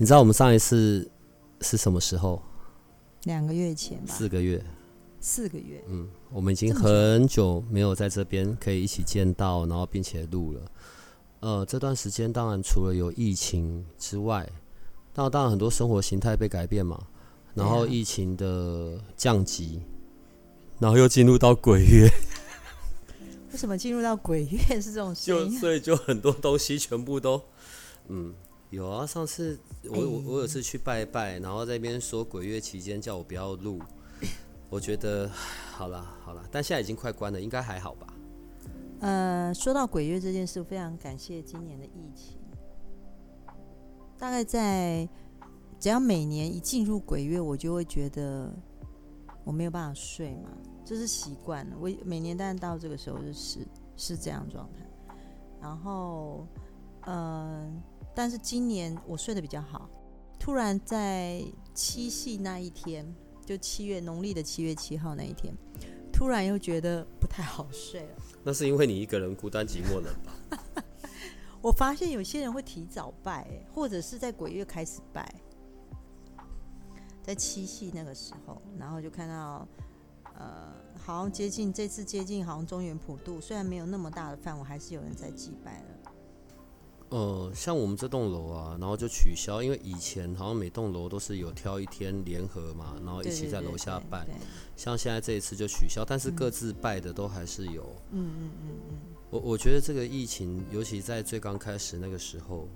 你知道我们上一次是什么时候？两个月前吧。四个月。四个月。嗯，我们已经很久没有在这边可以一起见到，然后并且录了。呃，这段时间当然除了有疫情之外，那当然很多生活形态被改变嘛。然后疫情的降级，然后又进入到鬼月。为什么进入到鬼月是这种事情？就所以就很多东西全部都，嗯。有啊，上次我我我有次去拜拜，然后在那边说鬼月期间叫我不要录，我觉得好了好了，但现在已经快关了，应该还好吧？呃，说到鬼月这件事，非常感谢今年的疫情。大概在只要每年一进入鬼月，我就会觉得我没有办法睡嘛，这是习惯了。我每年但到这个时候就是是这样状态，然后嗯。呃但是今年我睡得比较好，突然在七夕那一天，就七月农历的七月七号那一天，突然又觉得不太好睡了。那是因为你一个人孤单寂寞冷吧？我发现有些人会提早拜，或者是在鬼月开始拜，在七夕那个时候，然后就看到，呃，好像接近这次接近好像中原普渡，虽然没有那么大的范围，还是有人在祭拜了。呃，像我们这栋楼啊，然后就取消，因为以前好像每栋楼都是有挑一天联合嘛，然后一起在楼下拜。对对对对，像现在这一次就取消，但是各自拜的都还是有。嗯嗯嗯嗯。我我觉得这个疫情，尤其在最刚开始那个时候，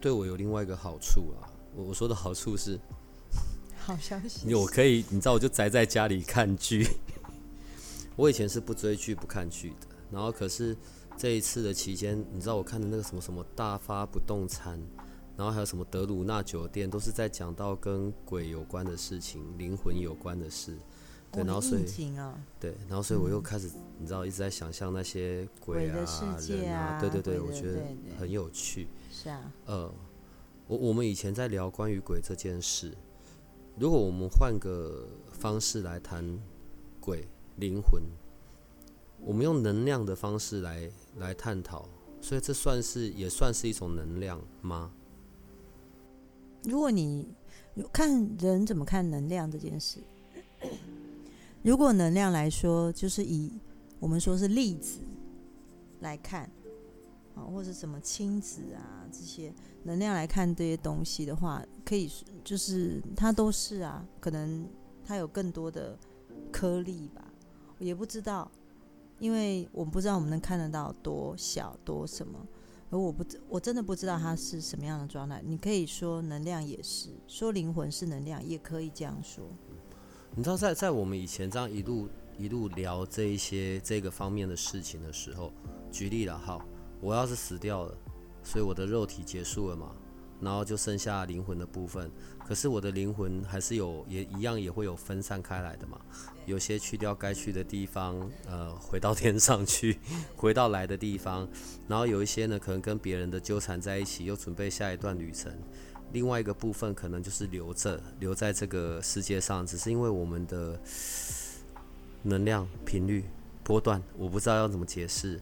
对我有另外一个好处啊。我我说的好处是，好消息。我可以，你知道，我就宅在家里看剧。我以前是不追剧、不看剧的，然后可是。这一次的期间，你知道我看的那个什么什么大发不动产，然后还有什么德鲁纳酒店，都是在讲到跟鬼有关的事情、灵魂有关的事。对，然后所以对，然后所以我又开始，你知道一直在想象那些鬼啊、人啊，对对对，我觉得很有趣。是啊，呃，我我们以前在聊关于鬼这件事，如果我们换个方式来谈鬼、灵魂。我们用能量的方式来来探讨，所以这算是也算是一种能量吗？如果你看人怎么看能量这件事，如果能量来说，就是以我们说是粒子来看啊，或者什么亲子啊这些能量来看这些东西的话，可以就是它都是啊，可能它有更多的颗粒吧，也不知道。因为我们不知道我们能看得到多小多什么，而我不，我真的不知道它是什么样的状态。你可以说能量也是，说灵魂是能量，也可以这样说。你知道，在在我们以前这样一路一路聊这一些这个方面的事情的时候，举例了，好，我要是死掉了，所以我的肉体结束了嘛，然后就剩下灵魂的部分。可是我的灵魂还是有，也一样也会有分散开来的嘛。有些去掉该去的地方，呃，回到天上去，回到来的地方。然后有一些呢，可能跟别人的纠缠在一起，又准备下一段旅程。另外一个部分可能就是留着，留在这个世界上，只是因为我们的能量频率波段，我不知道要怎么解释，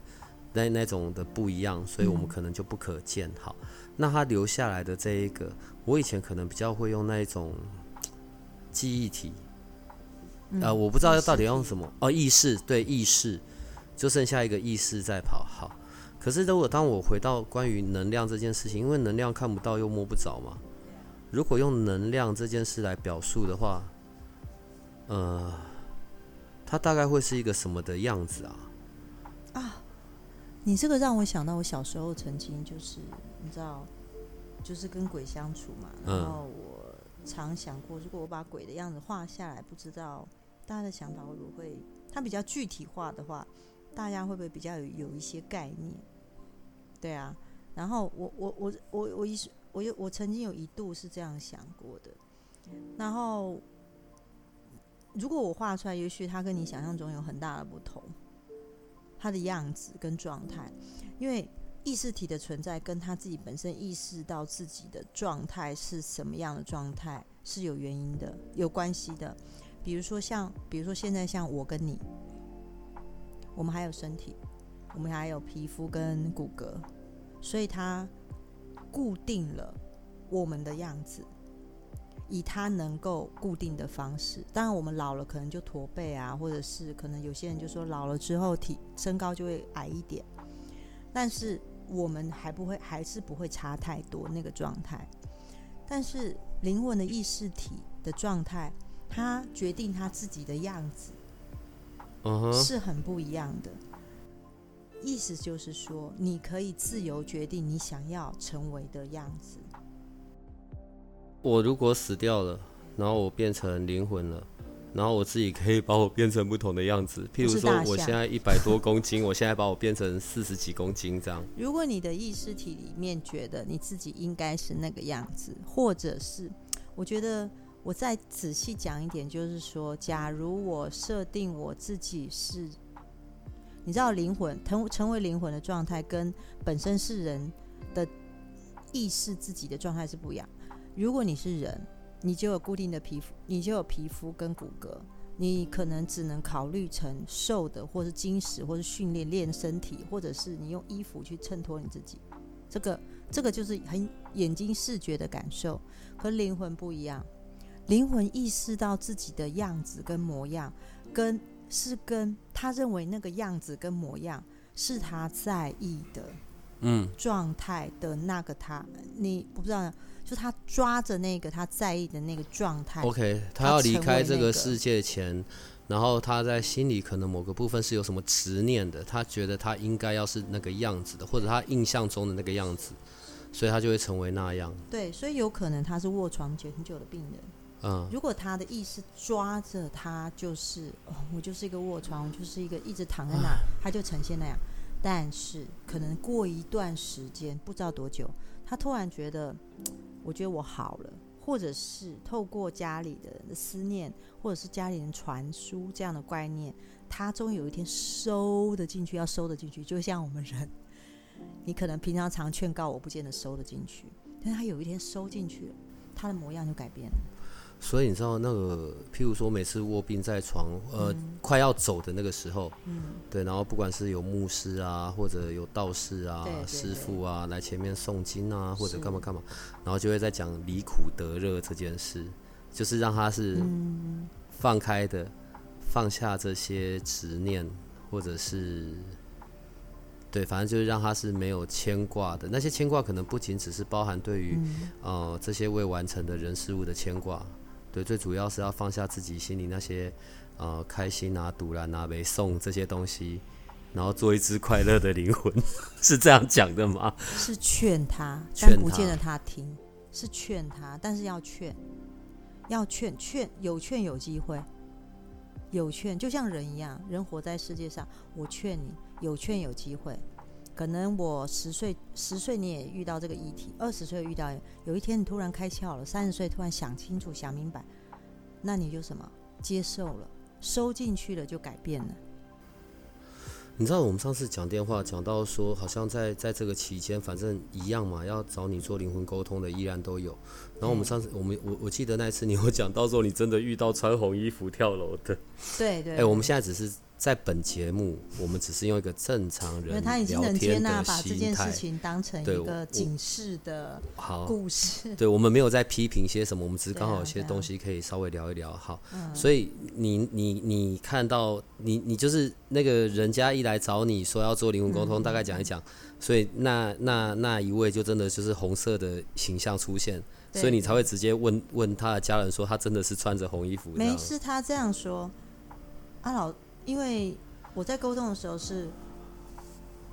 那那种的不一样，所以我们可能就不可见。好。那他留下来的这一个，我以前可能比较会用那一种记忆体，呃，我不知道要到底要用什么哦，意识对意识，就剩下一个意识在跑。好，可是如果当我回到关于能量这件事情，因为能量看不到又摸不着嘛，如果用能量这件事来表述的话，呃，它大概会是一个什么的样子啊？啊。你这个让我想到，我小时候曾经就是，你知道，就是跟鬼相处嘛。然后我常想过，如果我把鬼的样子画下来，不知道大家的想法会不会，它比较具体化的话，大家会不会比较有有一些概念？对啊。然后我我我我我一我有我曾经有一度是这样想过的，然后如果我画出来，也许它跟你想象中有很大的不同，他的样子跟状态，因为意识体的存在跟他自己本身意识到自己的状态是什么样的状态是有原因的，有关系的。比如说像，比如说现在像我跟你，我们还有身体，我们还有皮肤跟骨骼，所以它固定了我们的样子，以他能够固定的方式。当然，我们老了可能就驼背啊，或者是可能有些人就说老了之后体身高就会矮一点，但是我们还不会，还是不会差太多那个状态。但是灵魂的意识体的状态。他决定他自己的样子，uh huh. 是很不一样的。意思就是说，你可以自由决定你想要成为的样子。我如果死掉了，然后我变成灵魂了，然后我自己可以把我变成不同的样子。譬如说，我现在一百多公斤，我现在把我变成四十几公斤这样。如果你的意识体里面觉得你自己应该是那个样子，或者是我觉得。我再仔细讲一点，就是说，假如我设定我自己是，你知道，灵魂成成为灵魂的状态，跟本身是人的意识自己的状态是不一样。如果你是人，你就有固定的皮肤，你就有皮肤跟骨骼，你可能只能考虑成瘦的，或是精实，或是训练练身体，或者是你用衣服去衬托你自己。这个这个就是很眼睛视觉的感受，和灵魂不一样。灵魂意识到自己的样子跟模样，跟是跟他认为那个样子跟模样是他在意的，嗯，状态的那个他，嗯、你不知道，就他抓着那个他在意的那个状态。OK，他要离开这个世界前，然后他在心里可能某个部分是有什么执念的，他觉得他应该要是那个样子的，或者他印象中的那个样子，所以他就会成为那样。对，所以有可能他是卧床很久的病人。嗯，如果他的意识抓着他，就是哦，我就是一个卧床，我就是一个一直躺在那，他就呈现那样。但是可能过一段时间，不知道多久，他突然觉得，我觉得我好了，或者是透过家里的人的思念，或者是家里人传输这样的观念，他终于有一天收得进去，要收得进去，就像我们人，你可能平常常劝告我，不见得收得进去，但是他有一天收进去了，他的模样就改变了。所以你知道那个，譬如说每次卧病在床，呃，嗯、快要走的那个时候，嗯，对，然后不管是有牧师啊，或者有道士啊、师傅啊来前面诵经啊，或者干嘛干嘛，然后就会在讲离苦得乐这件事，就是让他是放开的，嗯、放下这些执念，或者是对，反正就是让他是没有牵挂的。那些牵挂可能不仅只是包含对于、嗯、呃这些未完成的人事物的牵挂。对，最主要是要放下自己心里那些，呃，开心啊、堵然啊、没送这些东西，然后做一只快乐的灵魂，是这样讲的吗？是劝他，但不见得他听。是劝他，但是要劝，要劝劝，有劝有机会，有劝就像人一样，人活在世界上，我劝你，有劝有机会。可能我十岁，十岁你也遇到这个议题，二十岁遇到，有一天你突然开窍了，三十岁突然想清楚、想明白，那你就什么接受了，收进去了，就改变了。你知道我们上次讲电话讲到说，好像在在这个期间，反正一样嘛，要找你做灵魂沟通的依然都有。然后我们上次我们我我记得那一次你有讲到说，你真的遇到穿红衣服跳楼的。对对。哎、欸，我们现在只是。在本节目，我们只是用一个正常人聊天的心态，他已经能接纳把这件事情当成一个警示的故事。对，对我们没有在批评些什么，我们只是刚好有些东西可以稍微聊一聊。好，所以你你你看到你你就是那个人家一来找你说要做灵魂沟通，大概讲一讲，所以那那那一位就真的就是红色的形象出现，所以你才会直接问问他的家人说他真的是穿着红衣服。没事，他这样说，阿老。因为我在沟通的时候是，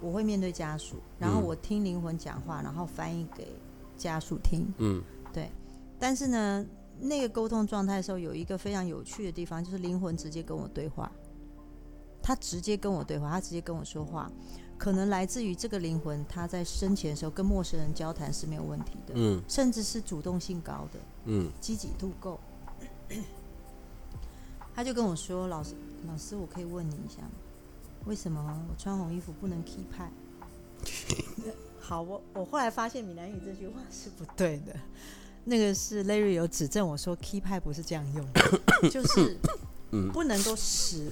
我会面对家属，然后我听灵魂讲话，然后翻译给家属听。嗯，对。但是呢，那个沟通状态的时候，有一个非常有趣的地方，就是灵魂直接跟我对话，他直接跟我对话，他直接跟我说话。可能来自于这个灵魂，他在生前的时候跟陌生人交谈是没有问题的，嗯，甚至是主动性高的，嗯，积极度够。他就跟我说：“老师，老师，我可以问你一下吗？为什么我穿红衣服不能 keep 派？”好，我我后来发现闽南语这句话是不对的。那个是 Larry 有指正我说 keep 派不是这样用的，就是不能够使。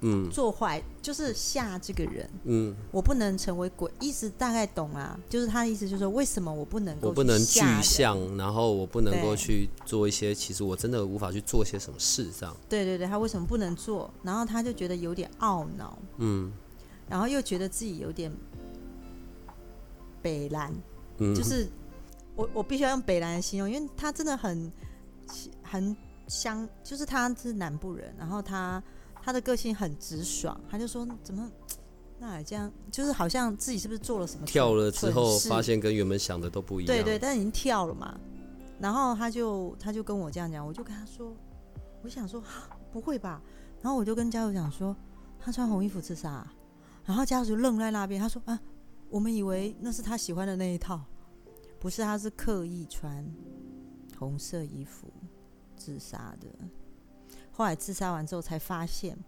嗯，做坏就是吓这个人。嗯，我不能成为鬼，意思大概懂啊。就是他的意思就是说，为什么我不能够？我不能具象，然后我不能够去做一些，其实我真的无法去做些什么事，这样。对对对，他为什么不能做？然后他就觉得有点懊恼。嗯，然后又觉得自己有点北蓝。嗯，就是我我必须要用北蓝来形容，因为他真的很很香，就是他是南部人，然后他。他的个性很直爽，他就说：“怎么那这样？就是好像自己是不是做了什么？跳了之后发现跟原本想的都不一样。对对，但是已经跳了嘛。然后他就他就跟我这样讲，我就跟他说：我想说不会吧？然后我就跟家属讲说：他穿红衣服自杀啊。然后家属愣在那边，他说：啊，我们以为那是他喜欢的那一套，不是，他是刻意穿红色衣服自杀的。”后来自杀完之后，才发现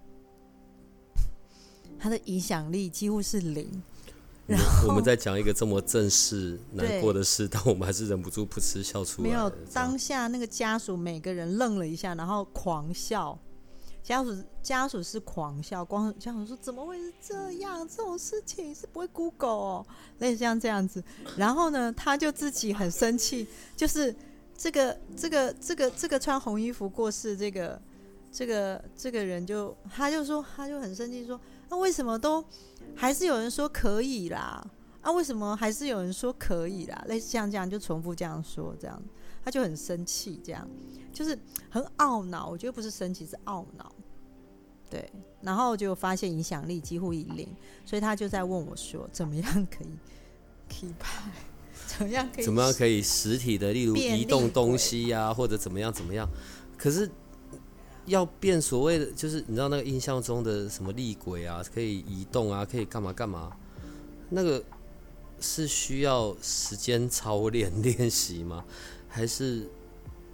他的影响力几乎是零。然后我们在讲一个这么正式难过的事，但我们还是忍不住噗嗤笑出来。没有，当下那个家属每个人愣了一下，然后狂笑。家属家属是狂笑，光家属说：“怎么会是这样？这种事情是不会 Google 哦，类似像这样子。”然后呢，他就自己很生气，就是这个这个这个这个穿红衣服过世这个。这个这个人就他就说他就很生气说，那为什么都还是有人说可以啦？啊，为什么还是有人说可以啦？类似像这样就重复这样说这样，他就很生气，这样就是很懊恼。我觉得不是生气是懊恼，对。然后就发现影响力几乎以零，所以他就在问我说，怎么样可以 keep 派？怎么样可以？怎么样可以实体的，例如移动东西呀、啊，或者怎么样怎么样？可是。要变所谓的，就是你知道那个印象中的什么厉鬼啊，可以移动啊，可以干嘛干嘛？那个是需要时间操练练习吗？还是？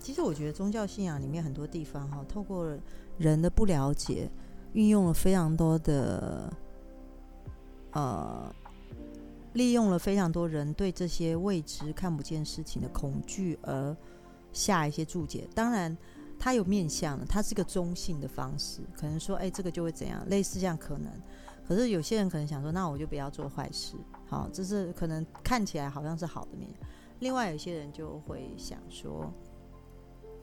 其实我觉得宗教信仰里面很多地方哈，透过人的不了解，运用了非常多的，呃，利用了非常多人对这些未知看不见事情的恐惧而下一些注解。当然。他有面向的，他是个中性的方式，可能说，哎，这个就会怎样，类似这样可能。可是有些人可能想说，那我就不要做坏事，好，这是可能看起来好像是好的面。另外有些人就会想说，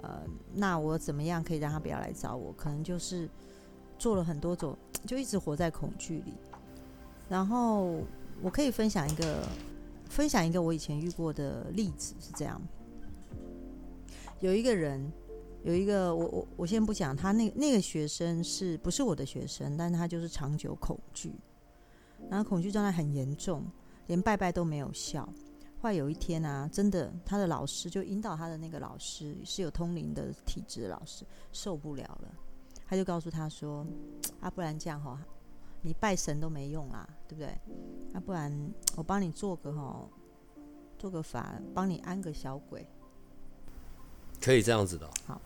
呃，那我怎么样可以让他不要来找我？可能就是做了很多种，就一直活在恐惧里。然后我可以分享一个，分享一个我以前遇过的例子是这样，有一个人。有一个，我我我先不讲他那那个学生是不是我的学生，但是他就是长久恐惧，然后恐惧状态很严重，连拜拜都没有效。后来有一天啊，真的他的老师就引导他的那个老师是有通灵的体质的老师受不了了，他就告诉他说：“啊，不然这样哈，你拜神都没用啦，对不对？啊，不然我帮你做个哈，做个法，帮你安个小鬼，可以这样子的。”好。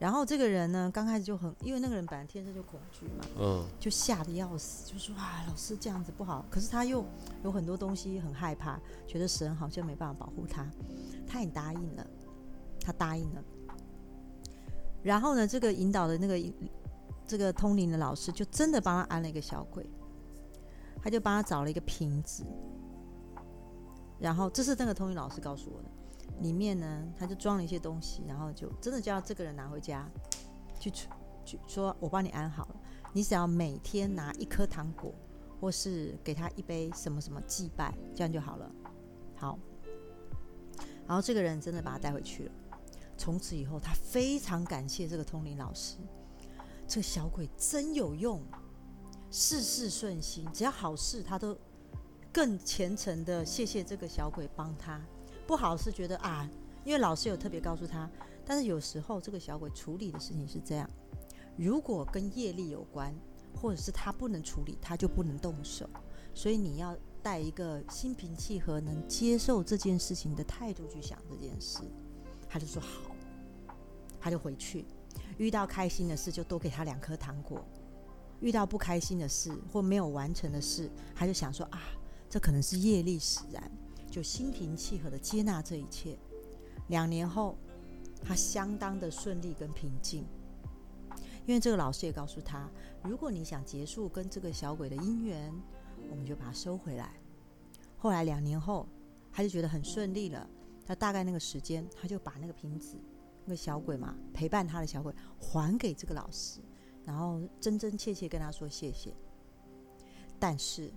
然后这个人呢，刚开始就很，因为那个人本来天生就恐惧嘛，嗯，就吓得要死，就说啊，老师这样子不好。可是他又有很多东西很害怕，觉得神好像没办法保护他，他也答应了，他答应了。然后呢，这个引导的那个这个通灵的老师就真的帮他安了一个小鬼，他就帮他找了一个瓶子，然后这是那个通灵老师告诉我的。里面呢，他就装了一些东西，然后就真的叫这个人拿回家去，去说：“我帮你安好了，你只要每天拿一颗糖果，或是给他一杯什么什么祭拜，这样就好了。”好，然后这个人真的把他带回去了。从此以后，他非常感谢这个通灵老师，这个小鬼真有用，事事顺心，只要好事他都更虔诚的谢谢这个小鬼帮他。不好是觉得啊，因为老师有特别告诉他，但是有时候这个小鬼处理的事情是这样：如果跟业力有关，或者是他不能处理，他就不能动手。所以你要带一个心平气和、能接受这件事情的态度去想这件事。他就说好，他就回去。遇到开心的事，就多给他两颗糖果；遇到不开心的事或没有完成的事，他就想说啊，这可能是业力使然，就心平气和的接纳这一切。两年后，他相当的顺利跟平静，因为这个老师也告诉他，如果你想结束跟这个小鬼的姻缘，我们就把它收回来。后来两年后，他就觉得很顺利了。他大概那个时间，他就把那个瓶子，那个小鬼嘛，陪伴他的小鬼还给这个老师，然后真真切切跟他说谢谢。但是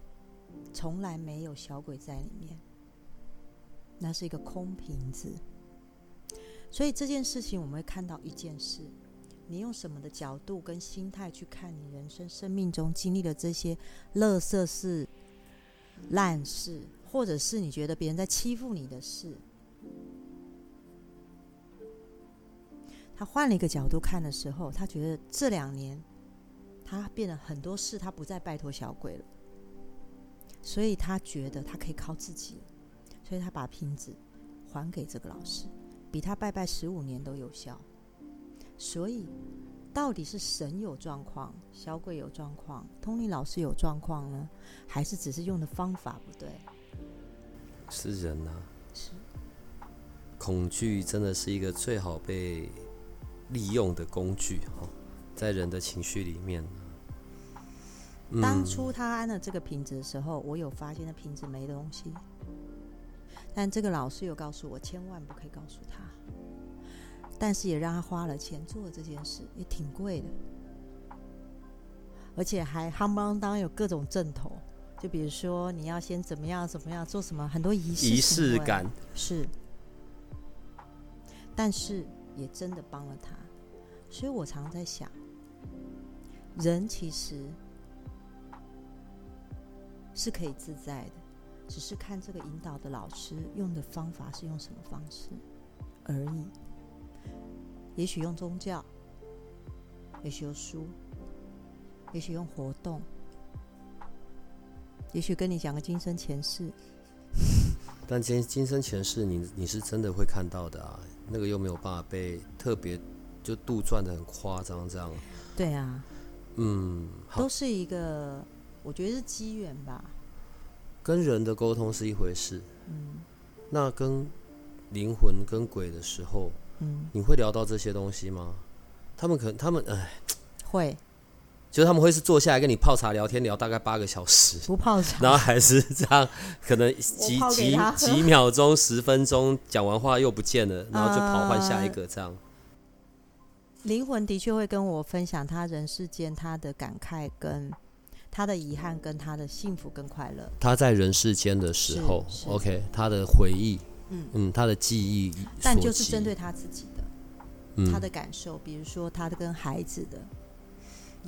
从来没有小鬼在里面，那是一个空瓶子。所以这件事情，我们会看到一件事：你用什么的角度跟心态去看你人生生命中经历的这些乐色事、烂事，或者是你觉得别人在欺负你的事，他换了一个角度看的时候，他觉得这两年他变了很多事，他不再拜托小鬼了，所以他觉得他可以靠自己，所以他把瓶子还给这个老师。比他拜拜十五年都有效，所以到底是神有状况，小鬼有状况，通灵老师有状况呢，还是只是用的方法不对？是人呐、啊，是恐惧真的是一个最好被利用的工具哈，在人的情绪里面。嗯、当初他安了这个瓶子的时候，我有发现那瓶子没东西。但这个老师有告诉我，千万不可以告诉他。但是也让他花了钱做了这件事，也挺贵的，而且还夯不啷当有各种阵头，就比如说你要先怎么样怎么样做什么，很多仪式仪式感是。但是也真的帮了他，所以我常在想，人其实是可以自在的。只是看这个引导的老师用的方法是用什么方式而已。也许用宗教，也许用书，也许用活动，也许跟你讲个今生前世。但今今生前世你，你你是真的会看到的啊，那个又没有办法被特别就杜撰的很夸张这样。对啊，嗯，都是一个，我觉得是机缘吧。跟人的沟通是一回事，嗯，那跟灵魂跟鬼的时候，嗯，你会聊到这些东西吗？他们可能，他们哎，会，就是他们会是坐下来跟你泡茶聊天，聊大概八个小时，不泡茶，然后还是这样，可能几几几秒钟、十分钟讲完话又不见了，然后就跑换下一个这样。呃，灵魂的确会跟我分享他人世间他的感慨跟。他的遗憾跟他的幸福跟快乐，他在人世间的时候，OK，他的回忆，嗯。嗯，他的记忆，但就是针对他自己的，嗯，他的感受，比如说他的跟孩子的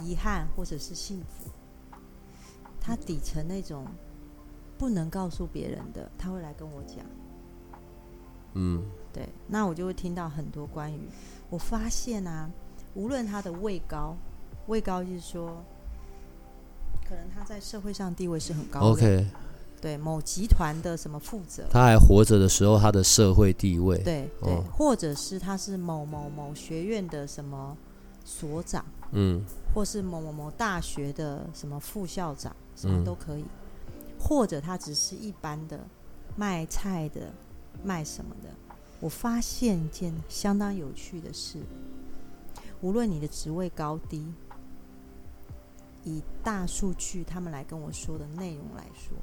遗憾或者是幸福，他底层那种不能告诉别人的，他会来跟我讲，嗯，对，那我就会听到很多关于，我发现啊，无论他的位高，位高就是说。可能他在社会上地位是很高的。OK，对某集团的什么负责，他还活着的时候，他的社会地位，对对、哦，或者是他是某某某学院的什么所长，嗯，或是某某某大学的什么副校长，什么都可以，嗯、或者他只是一般的卖菜的，卖什么的。我发现一件相当有趣的事，无论你的职位高低。以大数据，他们来跟我说的内容来说，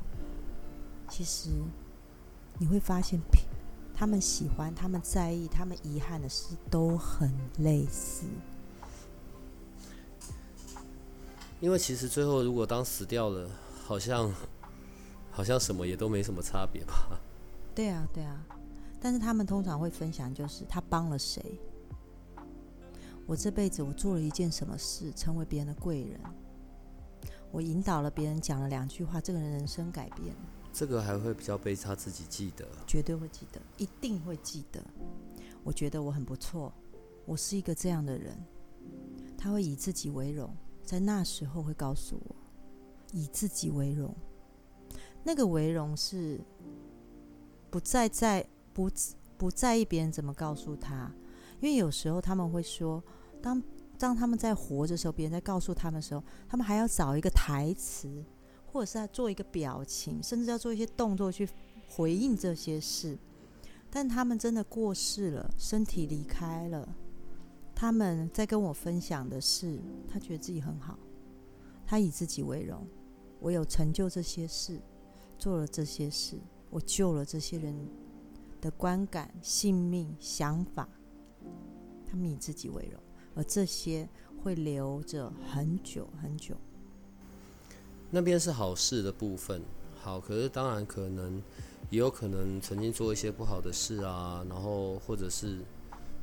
其实你会发现，他们喜欢、他们在意、他们遗憾的事都很类似。因为其实最后，如果当死掉了，好像好像什么也都没什么差别吧？对啊，对啊。但是他们通常会分享，就是他帮了谁？我这辈子我做了一件什么事，成为别人的贵人。我引导了别人，讲了两句话，这个人人生改变。这个还会比较被他自己记得，绝对会记得，一定会记得。我觉得我很不错，我是一个这样的人。他会以自己为荣，在那时候会告诉我，以自己为荣。那个为荣是不再在不不在意别人怎么告诉他，因为有时候他们会说，当当他们在活着的时候，别人在告诉他们的时候，他们还要找一个台词，或者是要做一个表情，甚至要做一些动作去回应这些事。但他们真的过世了，身体离开了，他们在跟我分享的是，他觉得自己很好，他以自己为荣，我有成就这些事，做了这些事，我救了这些人的观感、性命、想法，他们以自己为荣，而这些会留着很久很久。那边是好事的部分，好，可是当然可能。也有可能曾经做一些不好的事啊，然后或者是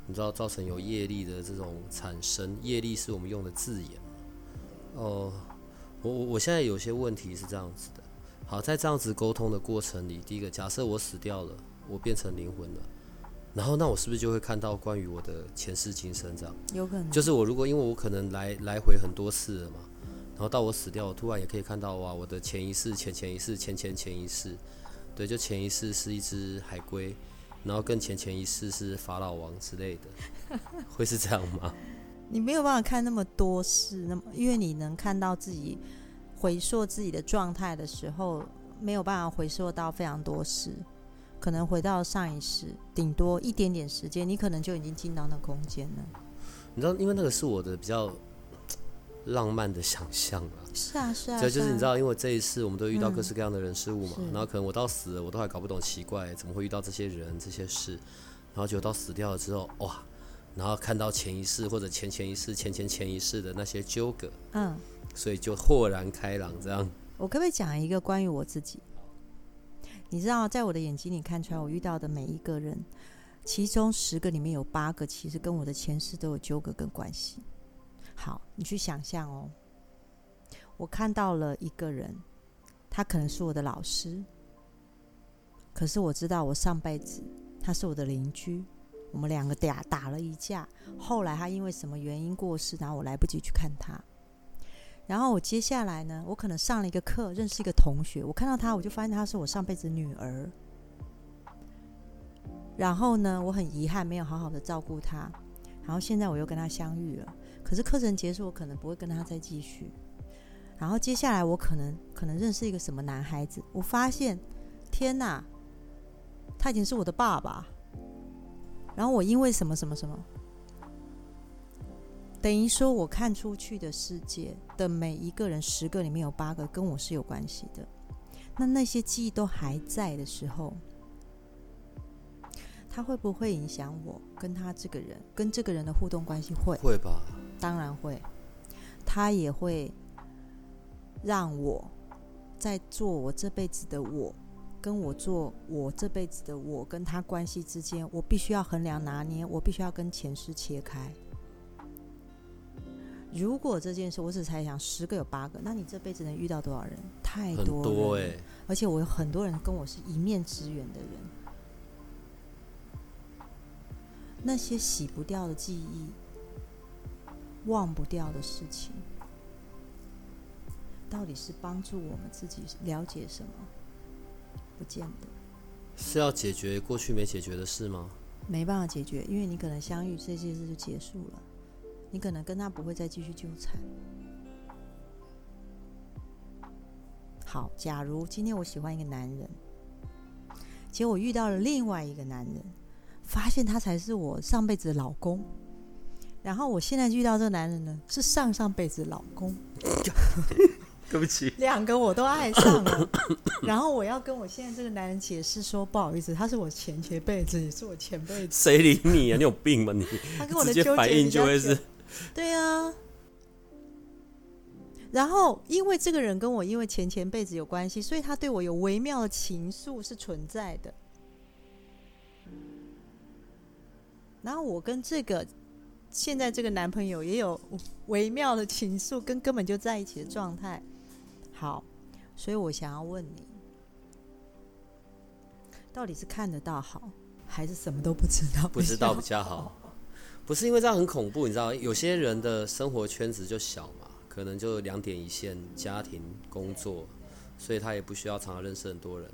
你知道造成有业力的这种产生，业力是我们用的字眼。哦，我我我现在有些问题是这样子的。好，在这样子沟通的过程里，第一个假设我死掉了，我变成灵魂了，然后那我是不是就会看到关于我的前世今生这样？有可能。就是我如果因为我可能来来回很多次了嘛，然后到我死掉，我突然也可以看到哇，我的前一世、前前一世、前前前一世。对，就前一世是一只海龟，然后更前前一世是法老王之类的，会是这样吗？你没有办法看那么多事，那么因为你能看到自己回溯自己的状态的时候，没有办法回溯到非常多世，可能回到上一世，顶多一点点时间，你可能就已经进到那空间了。你知道，因为那个是我的比较。浪漫的想象啊，是啊是啊，这就是你知道，因为这一次我们都遇到各式各样的人事物嘛，嗯、然后可能我到死了，我都还搞不懂，奇怪怎么会遇到这些人这些事，然后就到死掉了之后，哇，然后看到前一世或者前前一世、前前前一世的那些纠葛，嗯，所以就豁然开朗这样。我可不可以讲一个关于我自己？你知道，在我的眼睛里看出来，我遇到的每一个人，其中十个里面有八个其实跟我的前世都有纠葛跟关系。好，你去想象哦。我看到了一个人，他可能是我的老师，可是我知道我上辈子他是我的邻居，我们两个打打了一架，后来他因为什么原因过世，然后我来不及去看他。然后我接下来呢，我可能上了一个课，认识一个同学，我看到他，我就发现他是我上辈子女儿。然后呢，我很遗憾没有好好的照顾他，然后现在我又跟他相遇了。可是课程结束，我可能不会跟他再继续。然后接下来，我可能可能认识一个什么男孩子，我发现，天哪，他已经是我的爸爸。然后我因为什么什么什么，等于说我看出去的世界的每一个人，十个里面有八个跟我是有关系的。那那些记忆都还在的时候，他会不会影响我跟他这个人，跟这个人的互动关系？会，会吧。当然会，他也会让我在做我这辈子的我，跟我做我这辈子的我跟他关系之间，我必须要衡量拿捏，我必须要跟前世切开。如果这件事我只猜想十个有八个，那你这辈子能遇到多少人？太多了，多欸，而且我有很多人跟我是一面之缘的人，那些洗不掉的记忆。忘不掉的事情，到底是帮助我们自己了解什么？不见得。是要解决过去没解决的事吗？没办法解决，因为你可能相遇这件事就结束了，你可能跟他不会再继续纠缠。好，假如今天我喜欢一个男人，结果我遇到了另外一个男人，发现他才是我上辈子的老公。然后我现在遇到这个男人呢，是上上辈子的老公。对不起，两个我都爱上了。然后我要跟我现在这个男人解释说，不好意思，他是我前前辈子，也是我前辈子。谁理你啊？你有病吗你？他跟我的纠结反应就会是，对啊。然后因为这个人跟我因为前前辈子有关系，所以他对我有微妙的情愫是存在的。然后我跟这个。现在这个男朋友也有微妙的情愫，跟根本就在一起的状态。好，所以我想要问你，到底是看得到好，还是什么都不知道？不知道比较好。不是因为这样很恐怖，你知道，有些人的生活圈子就小嘛，可能就两点一线，家庭、工作，所以他也不需要常常认识很多人。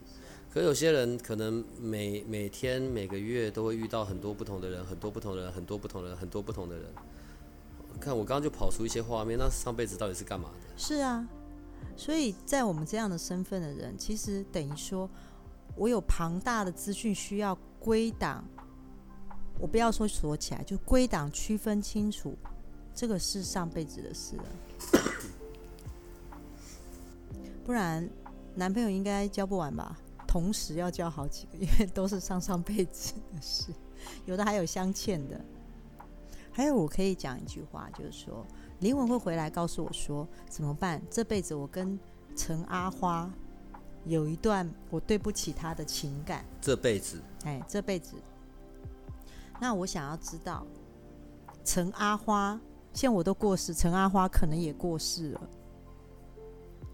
可有些人可能每每天每个月都会遇到很多不同的人，很多不同的人，很多不同的人，很多不同的人。看我刚刚就跑出一些画面，那上辈子到底是干嘛的？是啊，所以在我们这样的身份的人，其实等于说，我有庞大的资讯需要归档。我不要说锁起来，就归档区分清楚，这个是上辈子的事了。不然，男朋友应该交不完吧？同时要交好几个，因为都是上上辈子的事，有的还有镶嵌的。还有，我可以讲一句话，就是说，灵魂会回来告诉我说，怎么办？这辈子我跟陈阿花有一段我对不起他的情感。这辈子，哎，这辈子。那我想要知道，陈阿花，现在我都过世，陈阿花可能也过世了。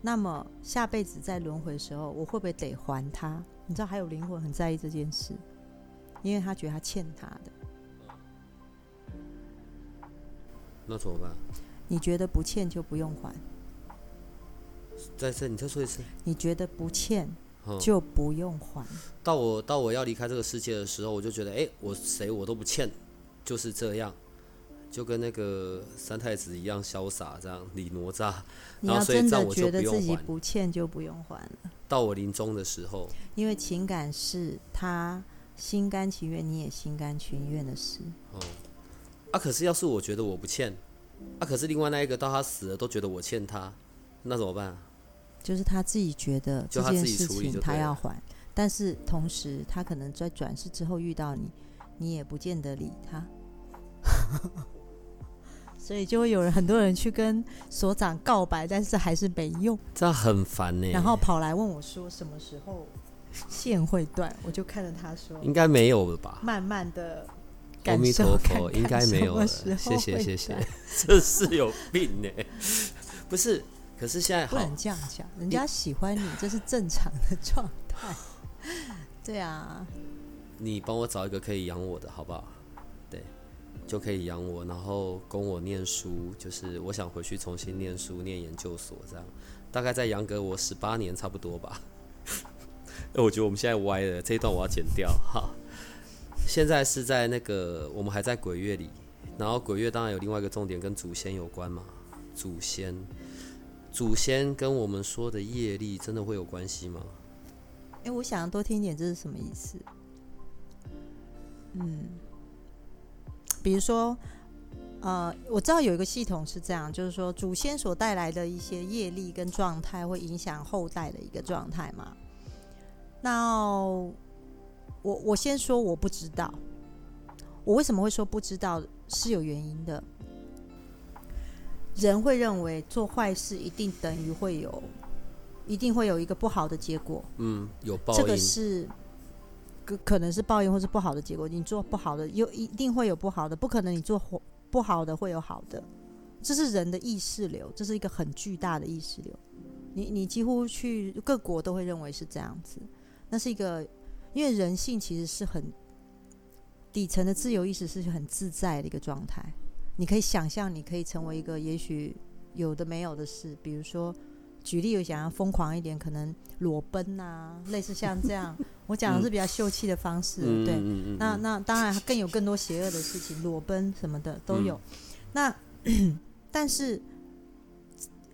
那么下辈子在轮回的时候，我会不会得还他？你知道，还有灵魂很在意这件事，因为他觉得他欠他的。那怎么办？你觉得不欠就不用还？再次，你再说一次。你觉得不欠就不用还？到我到我要离开这个世界的时候，我就觉得，哎，我谁我都不欠，就是这样。就跟那个三太子一样潇洒，这样李哪吒。然后所以这样我觉得自己不欠就不用还了。到我临终的时候，因为情感是他心甘情愿，你也心甘情愿的事。哦，啊，可是要是我觉得我不欠，啊，可是另外那一个到他死了都觉得我欠他，那怎么办？就是他自己觉得这件事情他要还，但是同时他可能在转世之后遇到你，你也不见得理他。所以就会有人很多人去跟所长告白，但是还是没用，这很烦呢。然后跑来问我说：“什么时候线会断？”我就看着他说：“应该没有了吧？”慢慢的，阿弥陀佛，应该没有了。谢谢谢谢，这是有病呢。不是，可是现在不能这样讲，人家喜欢你，这是正常的状态。对啊，你帮我找一个可以养我的，好不好？对就可以养我，然后供我念书。就是我想回去重新念书，念研究所，这样大概在养个我十八年差不多吧。我觉得我们现在歪了，这一段我要剪掉。哈，现在是在那个我们还在鬼月里，然后鬼月当然有另外一个重点跟祖先有关嘛。祖先，祖先跟我们说的业力真的会有关系吗？哎，我想要多听一点，这是什么意思？嗯。比如说，呃，我知道有一个系统是这样，就是说祖先所带来的一些业力跟状态会影响后代的一个状态嘛。那我我先说我不知道，我为什么会说不知道是有原因的。人会认为做坏事一定等于会有，一定会有一个不好的结果。嗯，有报应。这个是。可可能是报应或是不好的结果，你做不好的，又一定会有不好的，不可能你做不好的会有好的，这是人的意识流，这是一个很巨大的意识流。你你几乎去各国都会认为是这样子，那是一个，因为人性其实是很底层的自由意识是很自在的一个状态。你可以想象，你可以成为一个也许有的没有的事，比如说。举例，有想要疯狂一点，可能裸奔啊，类似像这样。我讲的是比较秀气的方式，嗯、对。嗯、那那当然更有更多邪恶的事情，裸奔什么的都有。嗯、那 但是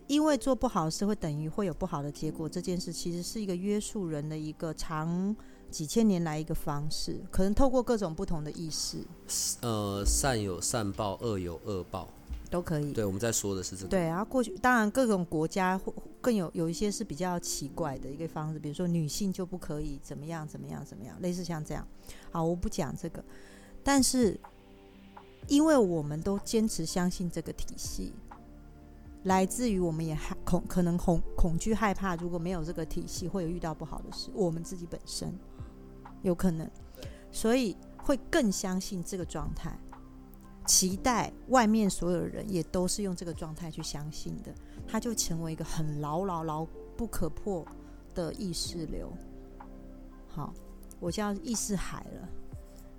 因为做不好的事会等于会有不好的结果，这件事其实是一个约束人的一个长几千年来一个方式，可能透过各种不同的意识。呃，善有善报，恶有恶报。都可以。对，我们在说的是这个。对，然后过去当然各种国家会更有有一些是比较奇怪的一个方式，比如说女性就不可以怎么样怎么样怎么样，类似像这样。好，我不讲这个，但是因为我们都坚持相信这个体系，来自于我们也害恐可能恐恐惧害怕，如果没有这个体系，会有遇到不好的事。我们自己本身有可能，所以会更相信这个状态。期待外面所有人也都是用这个状态去相信的，它就成为一个很牢牢牢不可破的意识流。好，我叫意识海了。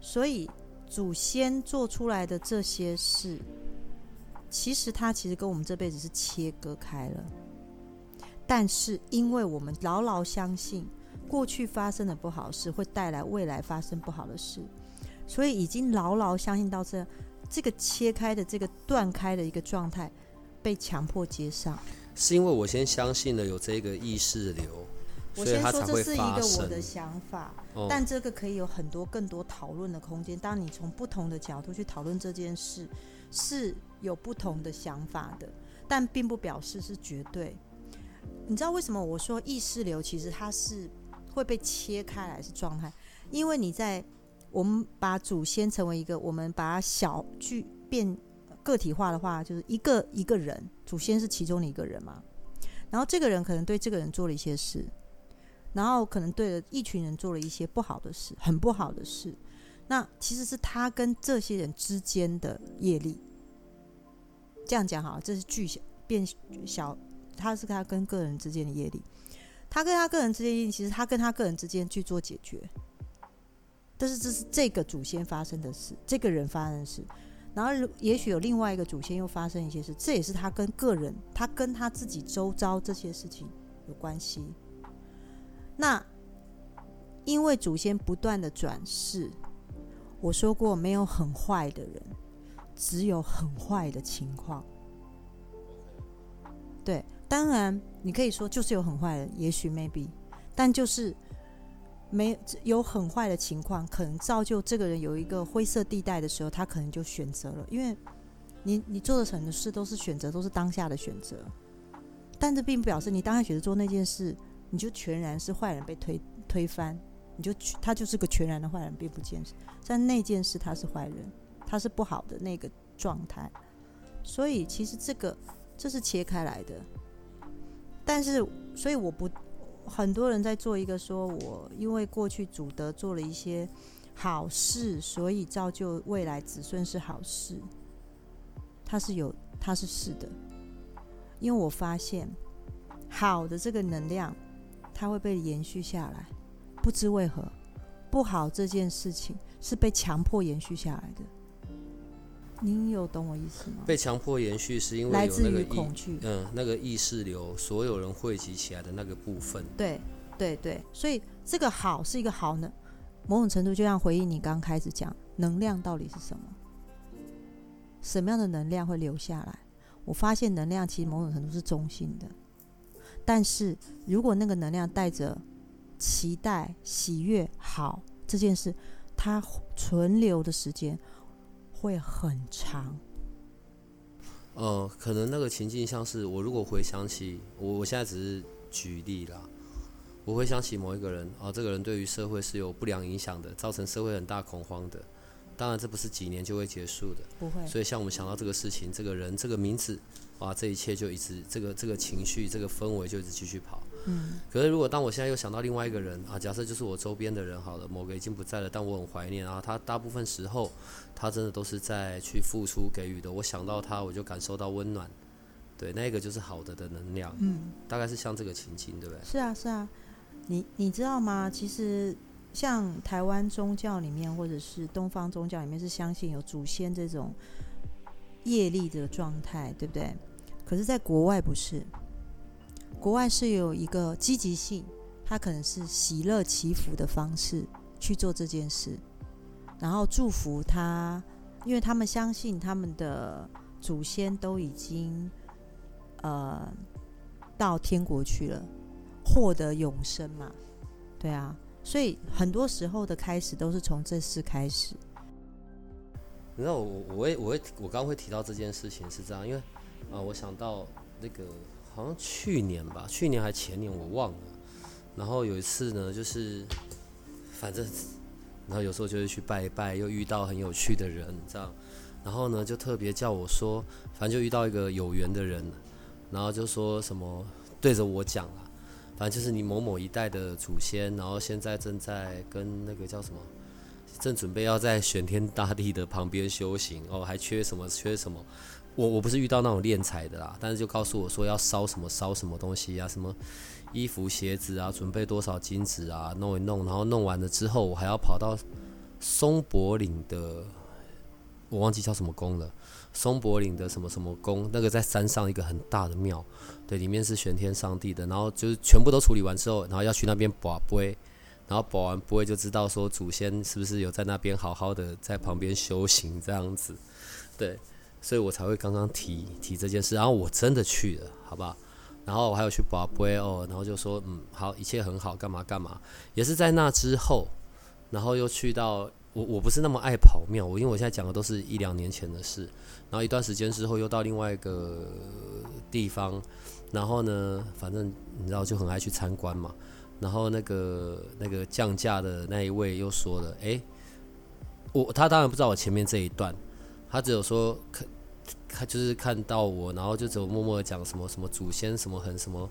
所以祖先做出来的这些事，其实它其实跟我们这辈子是切割开了。但是因为我们牢牢相信过去发生的不好事会带来未来发生不好的事，所以已经牢牢相信到这这个切开的这个断开的一个状态被强迫接上。是因为我先相信了有这个意识流，我先说这是一个我的想法，哦、但这个可以有很多更多讨论的空间。当你从不同的角度去讨论这件事，是有不同的想法的，但并不表示是绝对。你知道为什么我说意识流其实它是会被切开来是状态？因为你在我们把祖先成为一个，我们把小具变个体化的话，就是一个一个人，祖先是其中的一个人嘛。然后这个人可能对这个人做了一些事，然后可能对了一群人做了一些不好的事，很不好的事。那其实是他跟这些人之间的业力。这样讲好，这是巨小变小。他是他跟个人之间的业力，他跟他个人之间，其实他跟他个人之间去做解决，但是这是这个祖先发生的事，这个人发生的事，然后也许有另外一个祖先又发生一些事，这也是他跟个人，他跟他自己周遭这些事情有关系。那因为祖先不断的转世，我说过没有很坏的人，只有很坏的情况，对。当然，你可以说就是有很坏的，也许 maybe，但就是没有很坏的情况，可能造就这个人有一个灰色地带的时候，他可能就选择了，因为你你做的很多事都是选择，都是当下的选择，但这并不表示你当下选择做那件事，你就全然是坏人被推推翻，你就他就是个全然的坏人，并不见实，但那件事他是坏人，他是不好的那个状态，所以其实这个这是切开来的。但是，所以我不，很多人在做一个说，我因为过去祖德做了一些好事，所以造就未来子孙是好事。他是有，他是是的，因为我发现好的这个能量，它会被延续下来，不知为何，不好这件事情是被强迫延续下来的。您有懂我意思吗？被强迫延续是因为有那个来自于恐惧，嗯，那个意识流，所有人汇集起来的那个部分。对，对，对，所以这个好是一个好呢，某种程度就像回应你刚开始讲，能量到底是什么？什么样的能量会留下来？我发现能量其实某种程度是中性的，但是如果那个能量带着期待、喜悦、好这件事，它存留的时间。会很长。呃，可能那个情境像是我如果回想起我，我现在只是举例啦。我回想起某一个人，哦，这个人对于社会是有不良影响的，造成社会很大恐慌的。当然，这不是几年就会结束的，不会。所以，像我们想到这个事情，这个人，这个名字，哇，这一切就一直这个这个情绪，这个氛围就一直继续跑。嗯，可是如果当我现在又想到另外一个人啊，假设就是我周边的人好了，某个已经不在了，但我很怀念啊，他大部分时候他真的都是在去付出给予的。我想到他，我就感受到温暖，对，那个就是好的的能量。嗯，大概是像这个情景，对不对？是啊，是啊。你你知道吗？其实像台湾宗教里面，或者是东方宗教里面，是相信有祖先这种业力的状态，对不对？可是，在国外不是。国外是有一个积极性，他可能是喜乐祈福的方式去做这件事，然后祝福他，因为他们相信他们的祖先都已经呃到天国去了，获得永生嘛，对啊，所以很多时候的开始都是从这事开始。你知道我我会我会我刚刚会提到这件事情是这样，因为啊、我想到那个。好像去年吧，去年还前年我忘了。然后有一次呢，就是反正，然后有时候就会去拜一拜，又遇到很有趣的人，这样。然后呢，就特别叫我说，反正就遇到一个有缘的人，然后就说什么对着我讲啊，反正就是你某某一代的祖先，然后现在正在跟那个叫什么，正准备要在玄天大帝的旁边修行哦，还缺什么缺什么。我我不是遇到那种敛财的啦，但是就告诉我说要烧什么烧什么东西啊，什么衣服鞋子啊，准备多少金子啊，弄一弄，然后弄完了之后，我还要跑到松柏岭的我忘记叫什么宫了，松柏岭的什么什么宫，那个在山上一个很大的庙，对，里面是玄天上帝的，然后就是全部都处理完之后，然后要去那边跋杯，然后跋完杯就知道说祖先是不是有在那边好好的在旁边修行这样子，对，所以我才会刚刚提提这件事，然后我真的去了，好不好？然后我还有去跋杯哦，然后就说嗯好，一切很好，干嘛干嘛，也是在那之后，然后又去到。我我不是那么爱跑庙，我因为我现在讲的都是一两年前的事，然后一段时间之后又到另外一个地方，然后呢，反正你知道就很爱去参观嘛，然后那个那个降价的那一位又说了，诶，我他当然不知道我前面这一段，他只有说看，他就是看到我，然后就只有默默的讲什么什么祖先什么很什么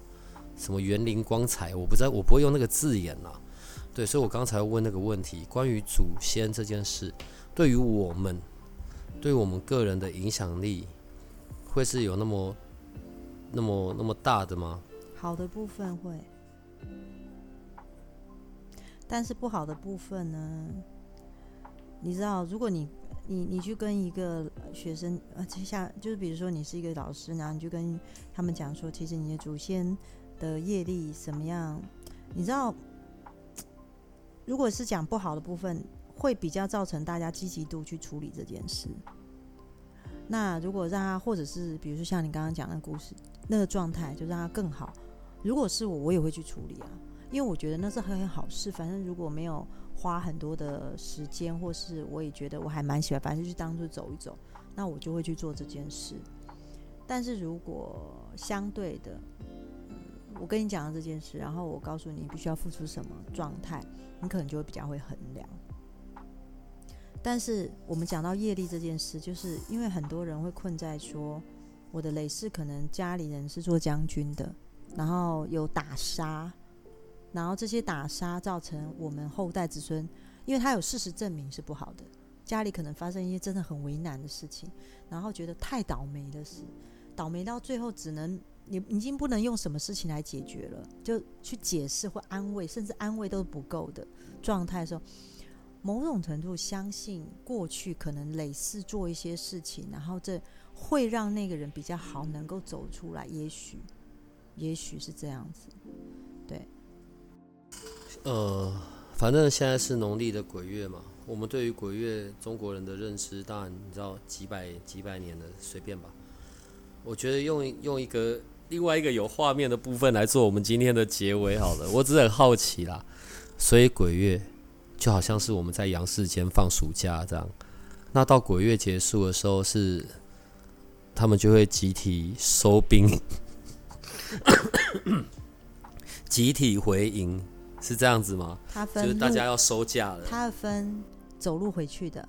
什么园林光彩，我不知道我不会用那个字眼啦。对，所以我刚才问那个问题，关于祖先这件事，对于我们，对我们个人的影响力，会是有那么、那么、那么大的吗？好的部分会，但是不好的部分呢？你知道，如果你、你、你去跟一个学生，呃，像就是比如说你是一个老师，然后你就跟他们讲说，其实你的祖先的业力怎么样？你知道？如果是讲不好的部分，会比较造成大家积极度去处理这件事。那如果让他，或者是比如说像你刚刚讲的故事，那个状态就让他更好。如果是我，我也会去处理啊，因为我觉得那是很好事。反正如果没有花很多的时间，或是我也觉得我还蛮喜欢，反正就去当做走一走，那我就会去做这件事。但是如果相对的，我跟你讲了这件事，然后我告诉你必须要付出什么状态，你可能就会比较会衡量。但是我们讲到业力这件事，就是因为很多人会困在说，我的累世可能家里人是做将军的，然后有打杀，然后这些打杀造成我们后代子孙，因为他有事实证明是不好的，家里可能发生一些真的很为难的事情，然后觉得太倒霉的事，倒霉到最后只能。你已经不能用什么事情来解决了，就去解释或安慰，甚至安慰都是不够的状态的时候，某种程度相信过去可能类似做一些事情，然后这会让那个人比较好，能够走出来。也许，也许是这样子。对。呃，反正现在是农历的鬼月嘛，我们对于鬼月中国人的认知，当然你知道几百几百年的，随便吧。我觉得用用一个。另外一个有画面的部分来做我们今天的结尾好了，我只是很好奇啦。所以鬼月就好像是我们在阳世间放暑假这样，那到鬼月结束的时候是他们就会集体收兵，集体回营，是这样子吗？就是大家要收假了。他分走路回去的，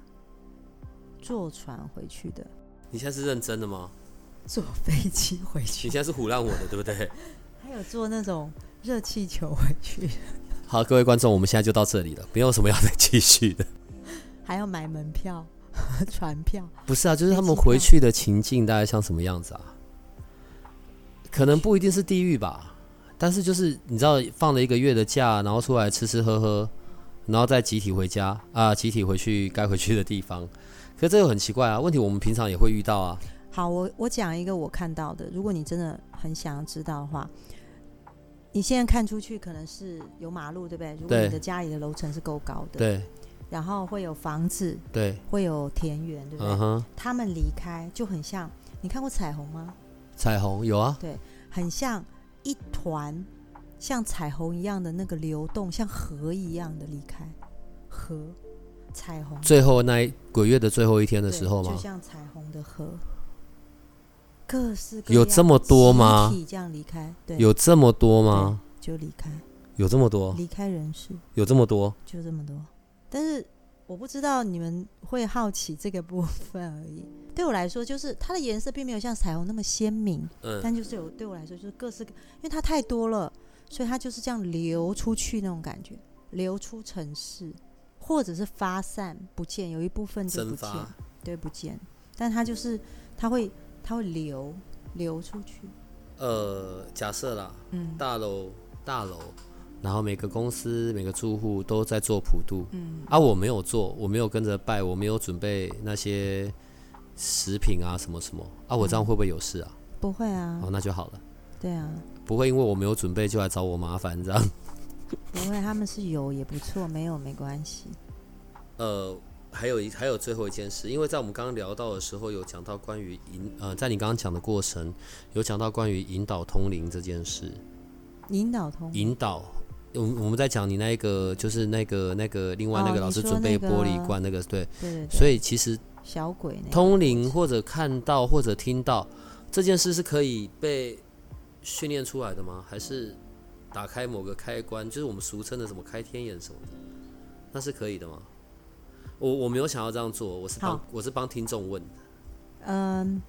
坐船回去的。你现在是认真的吗？坐飞机回去，你现在是唬烂我的，对不对？还有坐那种热气球回去。好，各位观众，我们现在就到这里了，没有什么要再继续的。还要买门票、船票？不是啊，就是他们回去的情境大概像什么样子啊？可能不一定是地狱吧，但是就是你知道，放了一个月的假，然后出来吃吃喝喝，然后再集体回家啊，集体回去该回去的地方。可是这又很奇怪啊，问题我们平常也会遇到啊。好，我我讲一个我看到的。如果你真的很想要知道的话，你现在看出去可能是有马路，对不对？如果你的家里的楼层是够高的，对，然后会有房子，对，会有田园，对不对？Uh-huh. 他们离开就很像，你看过彩虹吗？彩虹有啊，对，很像一团像彩虹一样的那个流动，像河一样的离开，河，彩虹。最后那一鬼月的最后一天的时候吗？就像彩虹的河。各式各有这么多吗？这样离开，对，有这么多吗？就离开，有这么多？离开人世，有这么多？就这么多。但是我不知道你们会好奇这个部分而已。对我来说，就是它的颜色并没有像彩虹那么鲜明，嗯，但就是有对我来说，就是各式各，因为它太多了，所以它就是这样流出去那种感觉，流出城市，或者是发散不见，有一部分就不见，对，不见。但它就是它会。它会流流出去。呃，假设啦，嗯，大楼大楼，然后每个公司每个住户都在做普渡，嗯，啊，我没有做，我没有跟着拜，我没有准备那些食品啊什么什么，啊，我这样会不会有事啊？不会啊，哦，那就好了。对啊，不会因为我没有准备就来找我麻烦这样。不会，他们是有也不错，没有没关系。呃，还有一还有最后一件事，因为在我们刚刚聊到的时候，有讲到关于引呃，在你刚刚讲的过程，有讲到关于引导通灵这件事。引导通引导，我我们在讲你那个就是那个那个另外那个老师准备玻璃罐那个、对对对，对，所以其实小鬼通灵或者看到或者听到这件事是可以被训练出来的吗？还是打开某个开关，就是我们俗称的什么开天眼什么的，那是可以的吗？我我没有想要这样做，我是帮我是帮听众问的。嗯，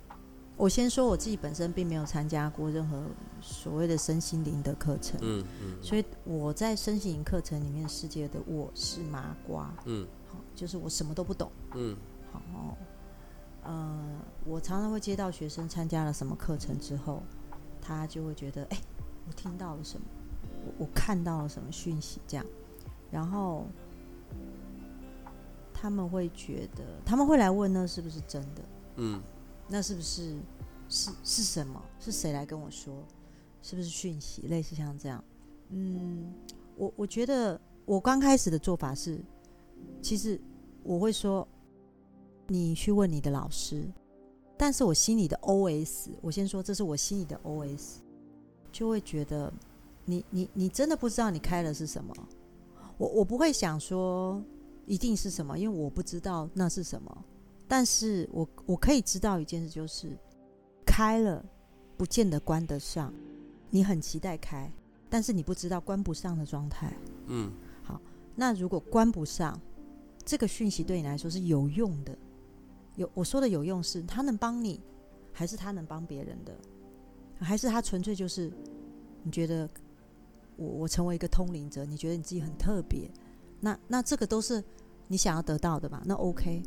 我先说我自己本身并没有参加过任何所谓的身心灵的课程，嗯嗯，所以我在身心灵课程里面世界的我是麻瓜，嗯，好，就是我什么都不懂，嗯，好，呃，我常常会接到学生参加了什么课程之后，他就会觉得，哎、欸，我听到了什么，我我看到了什么讯息，这样，然后。他们会觉得，他们会来问那是不是真的？嗯，那是不是是是什么？是谁来跟我说？是不是讯息？类似像这样。嗯，我我觉得我刚开始的做法是，其实我会说，你去问你的老师，但是我心里的 OS，我先说这是我心里的 OS，就会觉得你你你真的不知道你开的是什么。我我不会想说。一定是什么？因为我不知道那是什么，但是我我可以知道一件事，就是开了不见得关得上。你很期待开，但是你不知道关不上的状态。嗯，好，那如果关不上，这个讯息对你来说是有用的。有我说的有用是，他能帮你，还是他能帮别人的，还是他纯粹就是你觉得我我成为一个通灵者，你觉得你自己很特别。那那这个都是你想要得到的嘛？那 OK。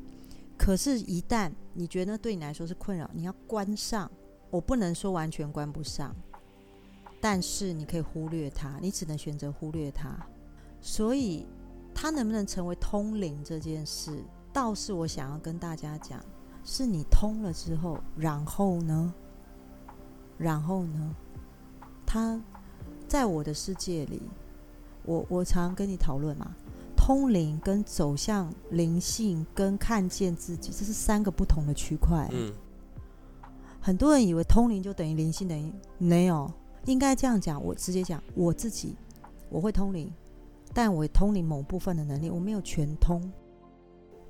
可是，一旦你觉得对你来说是困扰，你要关上，我不能说完全关不上，但是你可以忽略它，你只能选择忽略它。所以，它能不能成为通灵这件事，倒是我想要跟大家讲，是你通了之后，然后呢？然后呢？它在我的世界里，我我常跟你讨论嘛。通灵跟走向灵性跟看见自己，这是三个不同的区块。嗯，很多人以为通灵就等于灵性，等于没有。应该这样讲，我直接讲我自己，我会通灵，但我通灵某部分的能力，我没有全通。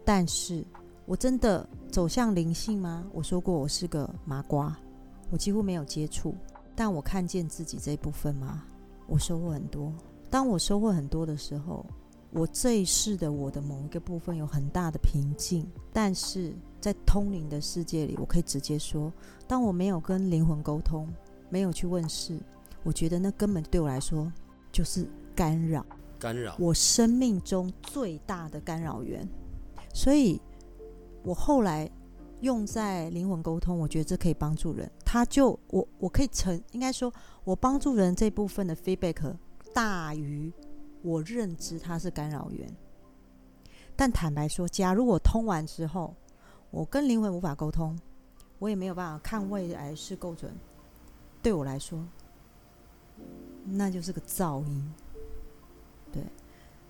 但是我真的走向灵性吗？我说过，我是个麻瓜，我几乎没有接触。但我看见自己这一部分吗？我收获很多。当我收获很多的时候。我这一世的我的某一个部分有很大的瓶颈，但是在通灵的世界里，我可以直接说，当我没有跟灵魂沟通，没有去问事，我觉得那根本对我来说就是干扰，干扰我生命中最大的干扰源。所以，我后来用在灵魂沟通，我觉得这可以帮助人。他就我我可以承，应该说我帮助人这部分的 feedback 大于。我认知它是干扰源，但坦白说，假如我通完之后，我跟灵魂无法沟通，我也没有办法看未来是够准，对我来说，那就是个噪音。对，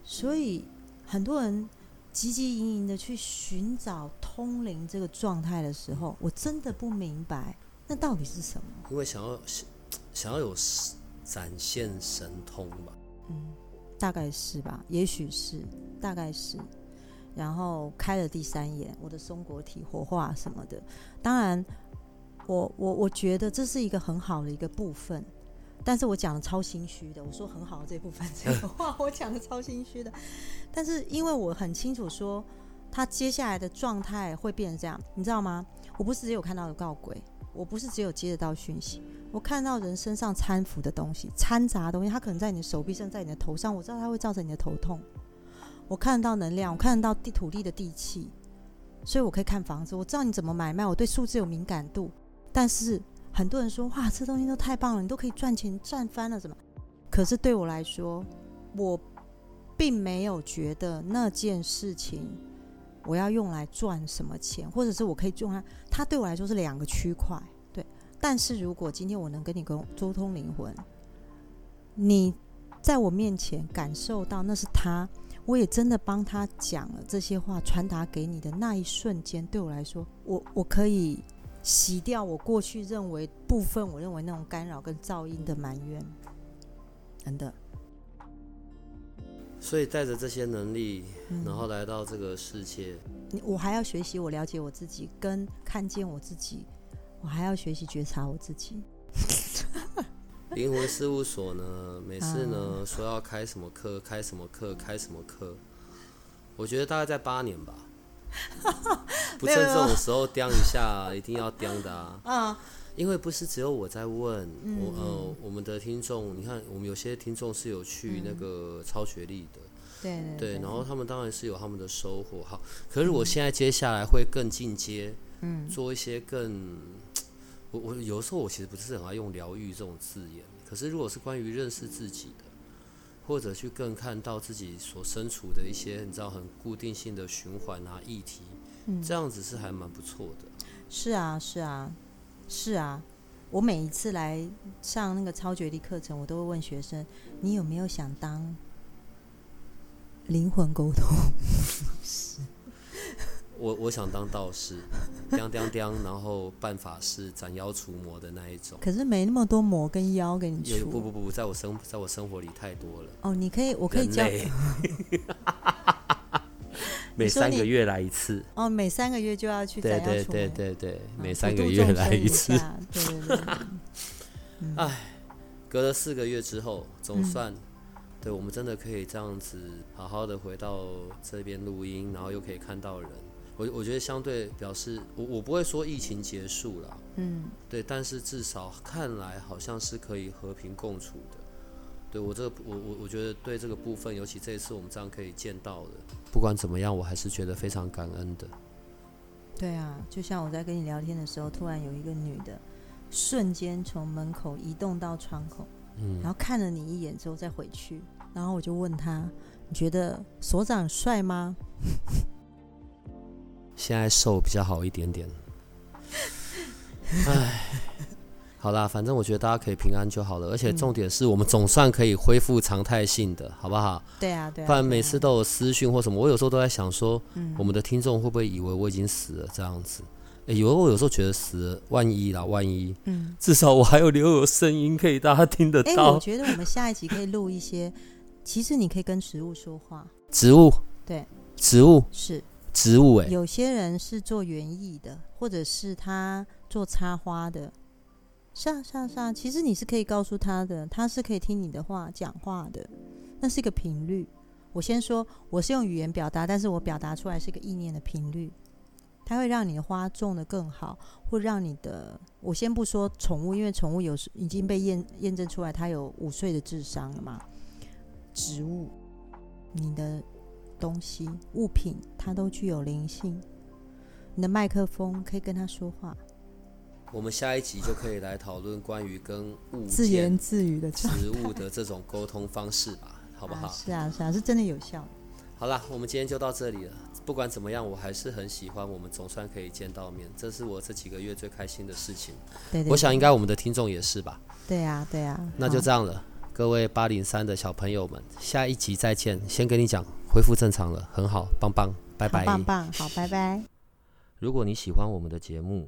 所以很多人汲汲营营的去寻找通灵这个状态的时候，我真的不明白那到底是什么？因为想要想想要有展现神通吧，嗯。大概是吧，也许是，大概是，然后开了第三眼，我的松果体活化什么的。当然，我我我觉得这是一个很好的一个部分，但是我讲的超心虚的。我说很好的这部分，这个话我讲的超心虚的。但是因为我很清楚说，他接下来的状态会变成这样，你知道吗？我不是只有看到有告鬼，我不是只有接得到讯息。我看到人身上搀扶的东西，掺杂的东西，它可能在你的手臂上，在你的头上。我知道它会造成你的头痛。我看得到能量，我看得到地土地的地气，所以我可以看房子。我知道你怎么买卖，我对数字有敏感度。但是很多人说，哇，这东西都太棒了，你都可以赚钱赚翻了，怎么？可是对我来说，我并没有觉得那件事情我要用来赚什么钱，或者是我可以用它，它对我来说是两个区块。对，但是如果今天我能跟你沟沟通灵魂，你在我面前感受到那是他，我也真的帮他讲了这些话，传达给你的那一瞬间，对我来说，我我可以洗掉我过去认为部分，我认为那种干扰跟噪音的埋怨，真的。所以带着这些能力，然后来到这个世界，嗯，我还要学习，我了解我自己，跟看见我自己，我还要学习觉察我自己。灵魂事务所呢，每次呢说要开什么课，开什么课，开什么课，我觉得大概在八年吧。不趁这种时候叼一下，一定要叼的啊。因为不是只有我在问，嗯、我呃，我们的听众，你看，我们有些听众是有去那个超学历的，对、嗯、对，然后他们当然是有他们的收获。好，可是我现在接下来会更进阶，嗯，做一些更，我我有时候我其实不是很爱用疗愈这种字眼，可是如果是关于认识自己的，或者去更看到自己所身处的一些你知道很固定性的循环啊议题，嗯，这样子是还蛮不错的。是啊，是啊。是啊，我每一次来上那个超觉力课程，我都会问学生：你有没有想当灵魂沟通师？我我想当道士，当当当，然后办法事、斩妖除魔的那一种。可是没那么多魔跟妖给你除。不不不，在我生在我生活里太多了。哦，你可以，我可以教。每三个月来一次哦，每三个月就要去。对对对对对，每三个月来一次。对对对。哎，隔了四个月之后，总算，对我们真的可以这样子好好的回到这边录音，然后又可以看到人。我我觉得相对表示，我我不会说疫情结束了，嗯，对，但是至少看来好像是可以和平共处的。对我这个，我我我觉得对这个部分，尤其这一次我们这样可以见到的，不管怎么样，我还是觉得非常感恩的。对啊，就像我在跟你聊天的时候，突然有一个女的，瞬间从门口移动到窗口，嗯，然后看了你一眼之后再回去，然后我就问她：“你觉得所长帅吗？”现在瘦比较好一点点。唉。好啦，反正我觉得大家可以平安就好了，而且重点是我们总算可以恢复常态性的，好不好？对啊，对啊。不然每次都有私讯或什么，我有时候都在想说，我们的听众会不会以为我已经死了这样子？哎，以为我有时候觉得死了，万一啦，万一，嗯，至少我还有留有声音可以大家听得到。哎，我觉得我们下一集可以录一些，其实你可以跟植物说话。植物？对，植物是植物。哎，有些人是做园艺的，或者是他做插花的。是啊，是啊，是啊。其实你是可以告诉他的，他是可以听你的话讲话的。那是一个频率。我先说，我是用语言表达，但是我表达出来是一个意念的频率。它会让你的花种得更好，会让你的……我先不说宠物，因为宠物有时已经被验验证出来，它有五岁的智商了嘛。植物，你的东西、物品，它都具有灵性。你的麦克风可以跟他说话。我们下一集就可以来讨论关于跟物自言自语的植物的这种沟通方式吧，好不好？是啊，是啊，是真的有效。好了，我们今天就到这里了。不管怎么样，我还是很喜欢我们总算可以见到面，这是我这几个月最开心的事情。对，对，对，我想应该我们的听众也是吧？对呀，对呀。那就这样了，各位八零三的小朋友们，下一集再见。先跟你讲，恢复正常了，很好，棒棒，拜拜，棒棒，好，拜拜。如果你喜欢我们的节目，